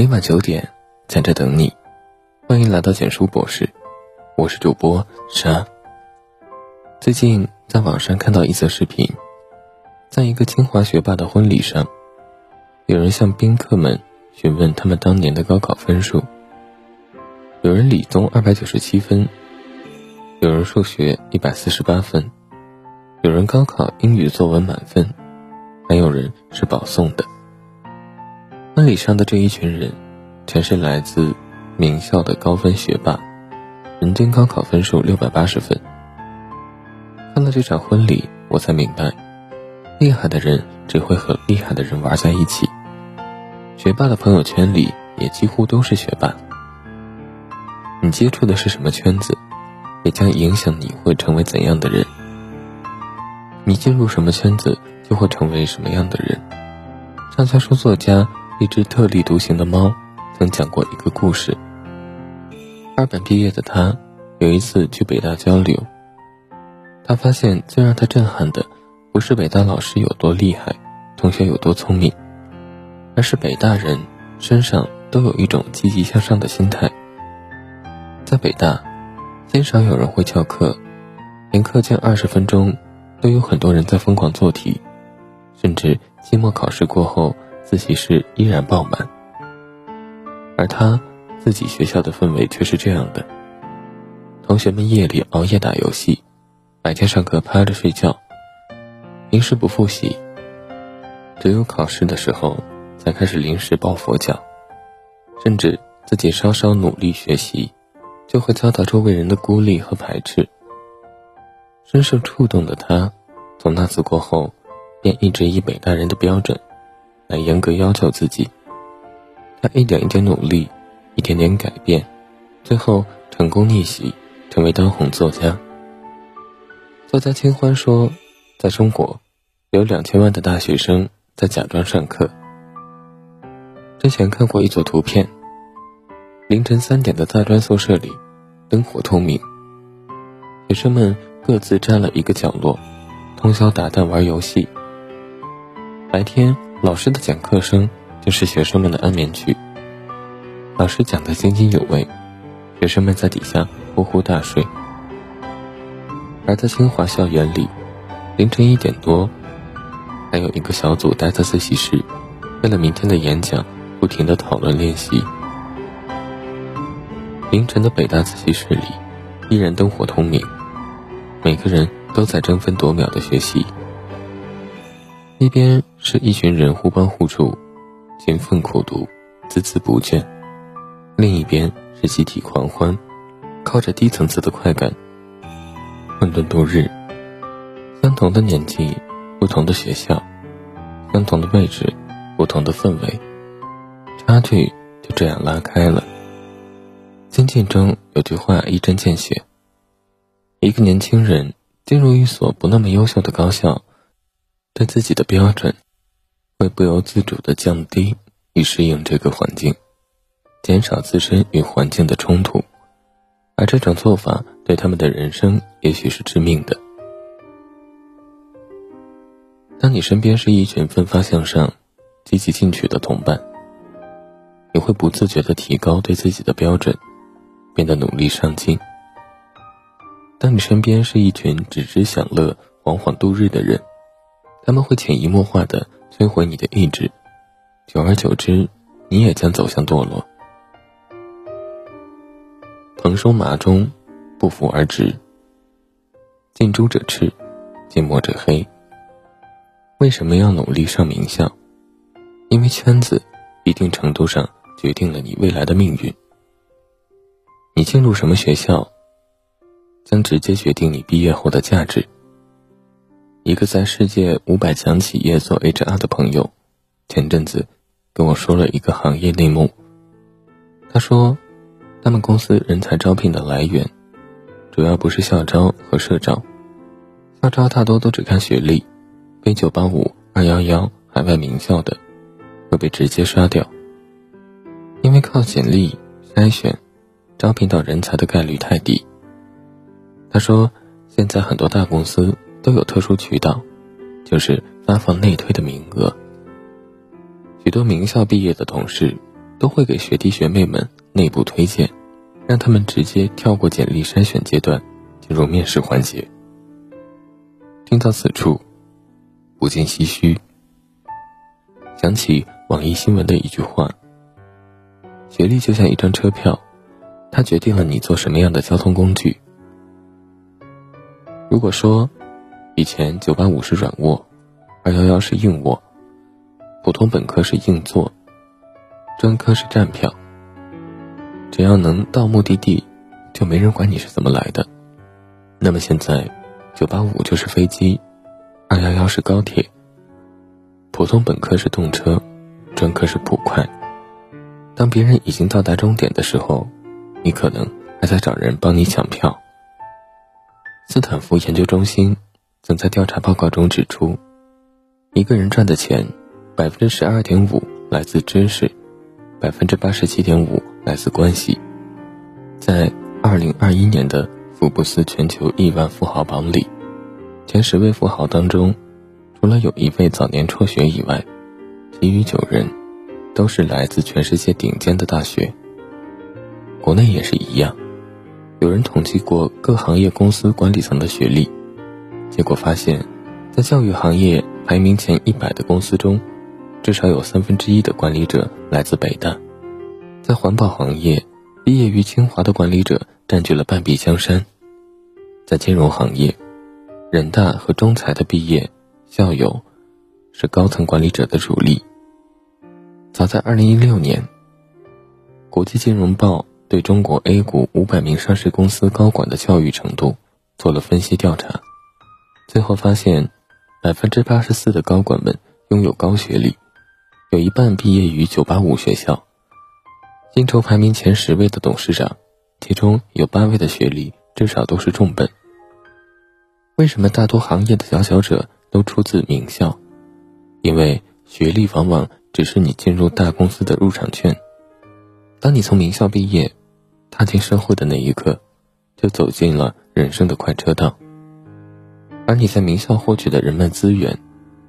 每晚九点，在这等你。欢迎来到简书博士，我是主播沙。最近在网上看到一则视频，在一个清华学霸的婚礼上，有人向宾客们询问他们当年的高考分数。有人理综二百九十七分，有人数学一百四十八分，有人高考英语作文满分，还有人是保送的。婚礼上的这一群人，全是来自名校的高分学霸，人均高考分数六百八十分。看了这场婚礼，我才明白，厉害的人只会和厉害的人玩在一起。学霸的朋友圈里也几乎都是学霸。你接触的是什么圈子，也将影响你会成为怎样的人。你进入什么圈子，就会成为什么样的人。畅销书作家。一只特立独行的猫曾讲过一个故事。二本毕业的他有一次去北大交流，他发现最让他震撼的不是北大老师有多厉害，同学有多聪明，而是北大人身上都有一种积极向上的心态。在北大，鲜少有人会翘课，连课间二十分钟都有很多人在疯狂做题，甚至期末考试过后。自习室依然爆满，而他自己学校的氛围却是这样的：同学们夜里熬夜打游戏，白天上课趴着睡觉，平时不复习，只有考试的时候才开始临时抱佛脚，甚至自己稍稍努力学习，就会遭到周围人的孤立和排斥。深受触动的他，从那次过后，便一直以北大人的标准。来严格要求自己，他一点一点努力，一点点改变，最后成功逆袭，成为当红作家。作家清欢说，在中国，有两千万的大学生在假装上课。之前看过一组图片，凌晨三点的大专宿舍里，灯火通明，学生们各自占了一个角落，通宵达旦玩游戏。白天。老师的讲课声就是学生们的安眠曲。老师讲得津津有味，学生们在底下呼呼大睡。而在清华校园里，凌晨一点多，还有一个小组待在自习室，为了明天的演讲不停地讨论练习。凌晨的北大自习室里，依然灯火通明，每个人都在争分夺秒的学习。一边是一群人互帮互助，勤奋苦读，孜孜不倦；另一边是集体狂欢，靠着低层次的快感混沌度日。相同的年纪，不同的学校，相同的位置，不同的氛围，差距就这样拉开了。经济中有句话一针见血：一个年轻人进入一所不那么优秀的高校。对自己的标准会不由自主的降低，以适应这个环境，减少自身与环境的冲突，而这种做法对他们的人生也许是致命的。当你身边是一群奋发向上、积极进取的同伴，你会不自觉的提高对自己的标准，变得努力上进。当你身边是一群只知享乐、惶惶度日的人，他们会潜移默化的摧毁你的意志，久而久之，你也将走向堕落。蓬松麻中，不服而直。近朱者赤，近墨者黑。为什么要努力上名校？因为圈子一定程度上决定了你未来的命运。你进入什么学校，将直接决定你毕业后的价值。一个在世界五百强企业做 HR 的朋友，前阵子跟我说了一个行业内幕。他说，他们公司人才招聘的来源，主要不是校招和社招，校招大多都只看学历，非九八五、二幺幺、海外名校的，会被直接刷掉。因为靠简历筛选，招聘到人才的概率太低。他说，现在很多大公司。都有特殊渠道，就是发放内推的名额。许多名校毕业的同事，都会给学弟学妹们内部推荐，让他们直接跳过简历筛选阶段，进入面试环节。听到此处，不禁唏嘘，想起网易新闻的一句话：“学历就像一张车票，它决定了你坐什么样的交通工具。”如果说以前九八五是软卧，二幺幺是硬卧，普通本科是硬座，专科是站票，只要能到目的地，就没人管你是怎么来的。那么现在。九八五就是飞机，二幺幺是高铁，普通本科是动车，专科是普快。当别人已经到达终点的时候，你可能还在找人帮你抢票。斯坦福研究中心曾在调查报告中指出，一个人赚的钱，百分之十二点五来自知识，百分之八十七点五来自关系。在二零二一年的。福布斯全球亿万富豪榜里，前十位富豪当中，除了有一位早年辍学以外，其余九人都是来自全世界顶尖的大学。国内也是一样，有人统计过各行业公司管理层的学历，结果发现，在教育行业排名前一百的公司中，至少有三分之一的管理者来自北大；在环保行业，毕业于清华的管理者占据了半壁江山。在金融行业，人大和中财的毕业校友是高层管理者的主力。早在2016年，国际金融报对中国 A 股500名上市公司高管的教育程度做了分析调查，最后发现，84%的高管们拥有高学历，有一半毕业于985学校。薪酬排名前十位的董事长，其中有八位的学历至少都是重本。为什么大多行业的佼佼者都出自名校？因为学历往往只是你进入大公司的入场券。当你从名校毕业，踏进社会的那一刻，就走进了人生的快车道。而你在名校获取的人脉资源，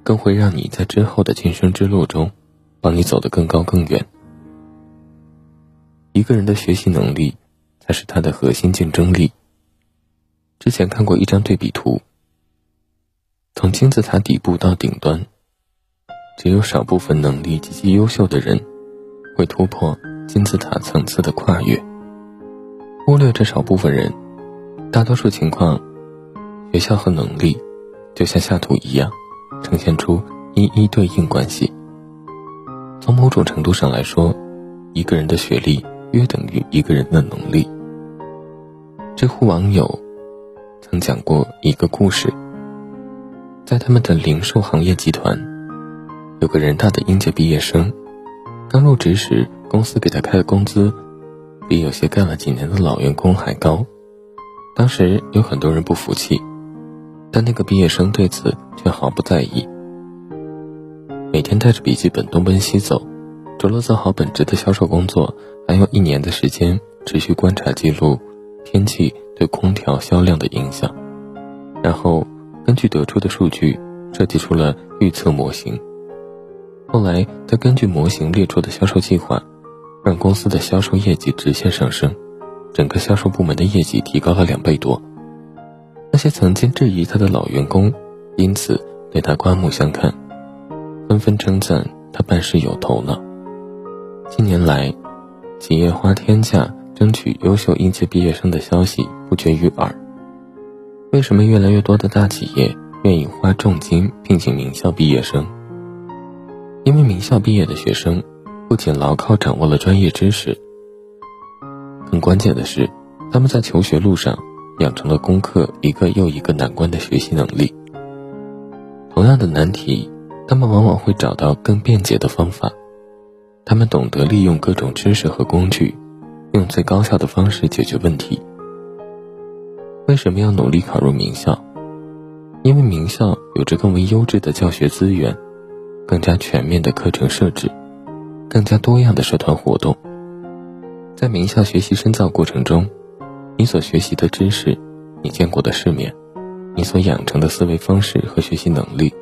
更会让你在之后的晋升之路中，帮你走得更高更远。一个人的学习能力，才是他的核心竞争力。之前看过一张对比图，从金字塔底部到顶端，只有少部分能力极其优秀的人会突破金字塔层次的跨越。忽略这少部分人，大多数情况，学校和能力就像下图一样，呈现出一一对应关系。从某种程度上来说，一个人的学历约等于一个人的能力。知乎网友。曾讲过一个故事，在他们的零售行业集团，有个人大的应届毕业生，刚入职时，公司给他开的工资，比有些干了几年的老员工还高。当时有很多人不服气，但那个毕业生对此却毫不在意，每天带着笔记本东奔西走，除了做好本职的销售工作，还用一年的时间持续观察记录天气。对空调销量的影响，然后根据得出的数据设计出了预测模型。后来，他根据模型列出的销售计划，让公司的销售业绩直线上升，整个销售部门的业绩提高了两倍多。那些曾经质疑他的老员工，因此对他刮目相看，纷纷称赞他办事有头脑。近年来，企业花天价。争取优秀应届毕业生的消息不绝于耳。为什么越来越多的大企业愿意花重金聘请名校毕业生？因为名校毕业的学生不仅牢靠掌握了专业知识，更关键的是，他们在求学路上养成了攻克一个又一个难关的学习能力。同样的难题，他们往往会找到更便捷的方法。他们懂得利用各种知识和工具。用最高效的方式解决问题。为什么要努力考入名校？因为名校有着更为优质的教学资源，更加全面的课程设置，更加多样的社团活动。在名校学习深造过程中，你所学习的知识，你见过的世面，你所养成的思维方式和学习能力，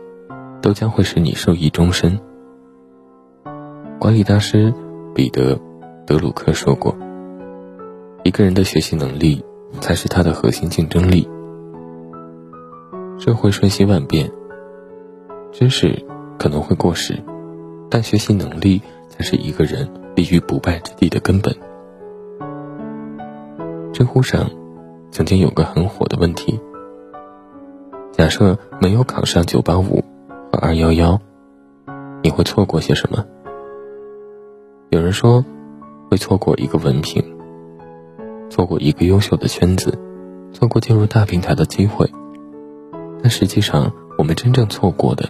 都将会使你受益终身。管理大师彼得·德鲁克说过：“一个人的学习能力才是他的核心竞争力。”社会瞬息万变，知识可能会过时，但学习能力才是一个人立于不败之地的根本。知乎上曾经有个很火的问题：假设没有考上985和211，你会错过些什么？有人说，会错过一个文凭，错过一个优秀的圈子，错过进入大平台的机会。但实际上，我们真正错过的，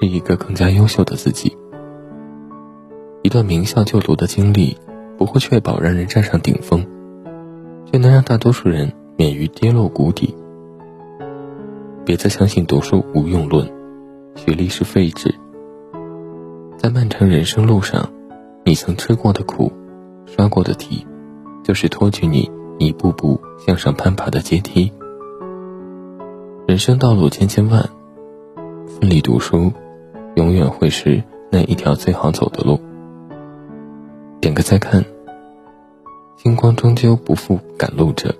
是一个更加优秀的自己。一段名校就读的经历，不会确保让人站上顶峰，却能让大多数人免于跌落谷底。别再相信读书无用论，学历是废纸。在漫长人生路上，你曾吃过的苦，刷过的题，就是托举你一步步向上攀爬的阶梯。人生道路千千万，奋力读书，永远会是那一条最好走的路。点个再看。星光终究不负赶路者，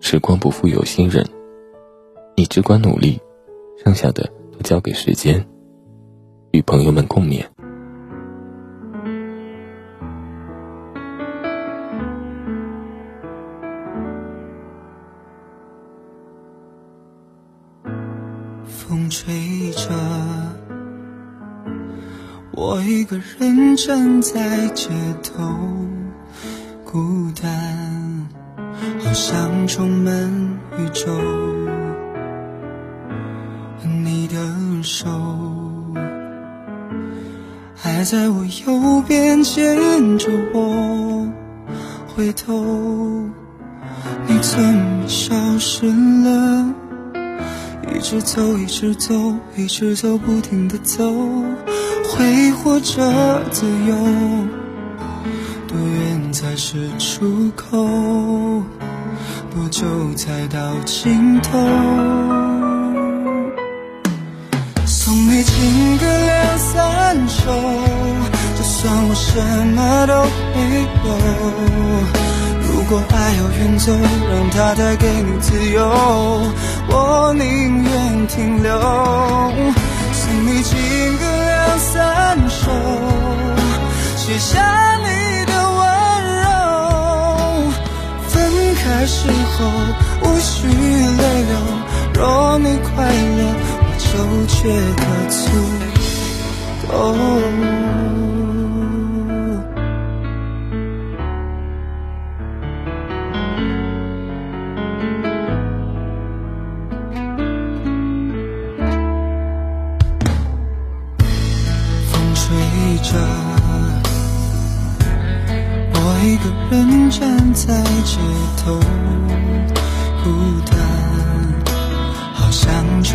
时光不负有心人。你只管努力，剩下的都交给时间，与朋友们共勉。风吹着，我一个人站在街头，孤单，好像充满宇宙。你的手还在我右边牵着我，回头，你怎么消失了？一直走，一直走，一直走，不停的走，挥霍着自由。多远才是出口？多久才到尽头？送你情歌两三首，就算我什么都没有。如果爱要远走，让它带给你自由。我宁愿停留，送你情歌两三首，写下开时候无需泪流，若你快乐，我就觉得足够。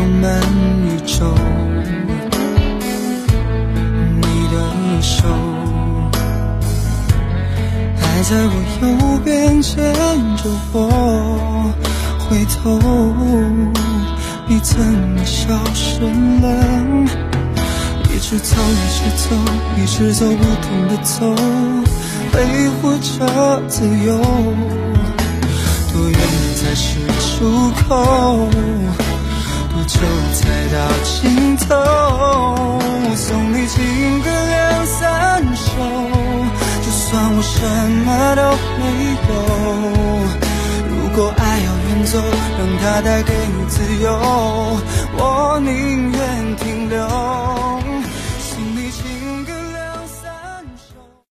充满宇宙。你的手还在我右边牵着我，回头，你怎么消失了？一直走，一直走，一直走，不停的走，挥霍着自由。多远才是出口？多久才到尽头？我送你情歌两三首，就算我什么都没有。如果爱要远走，让它带给你自由，我宁愿停留。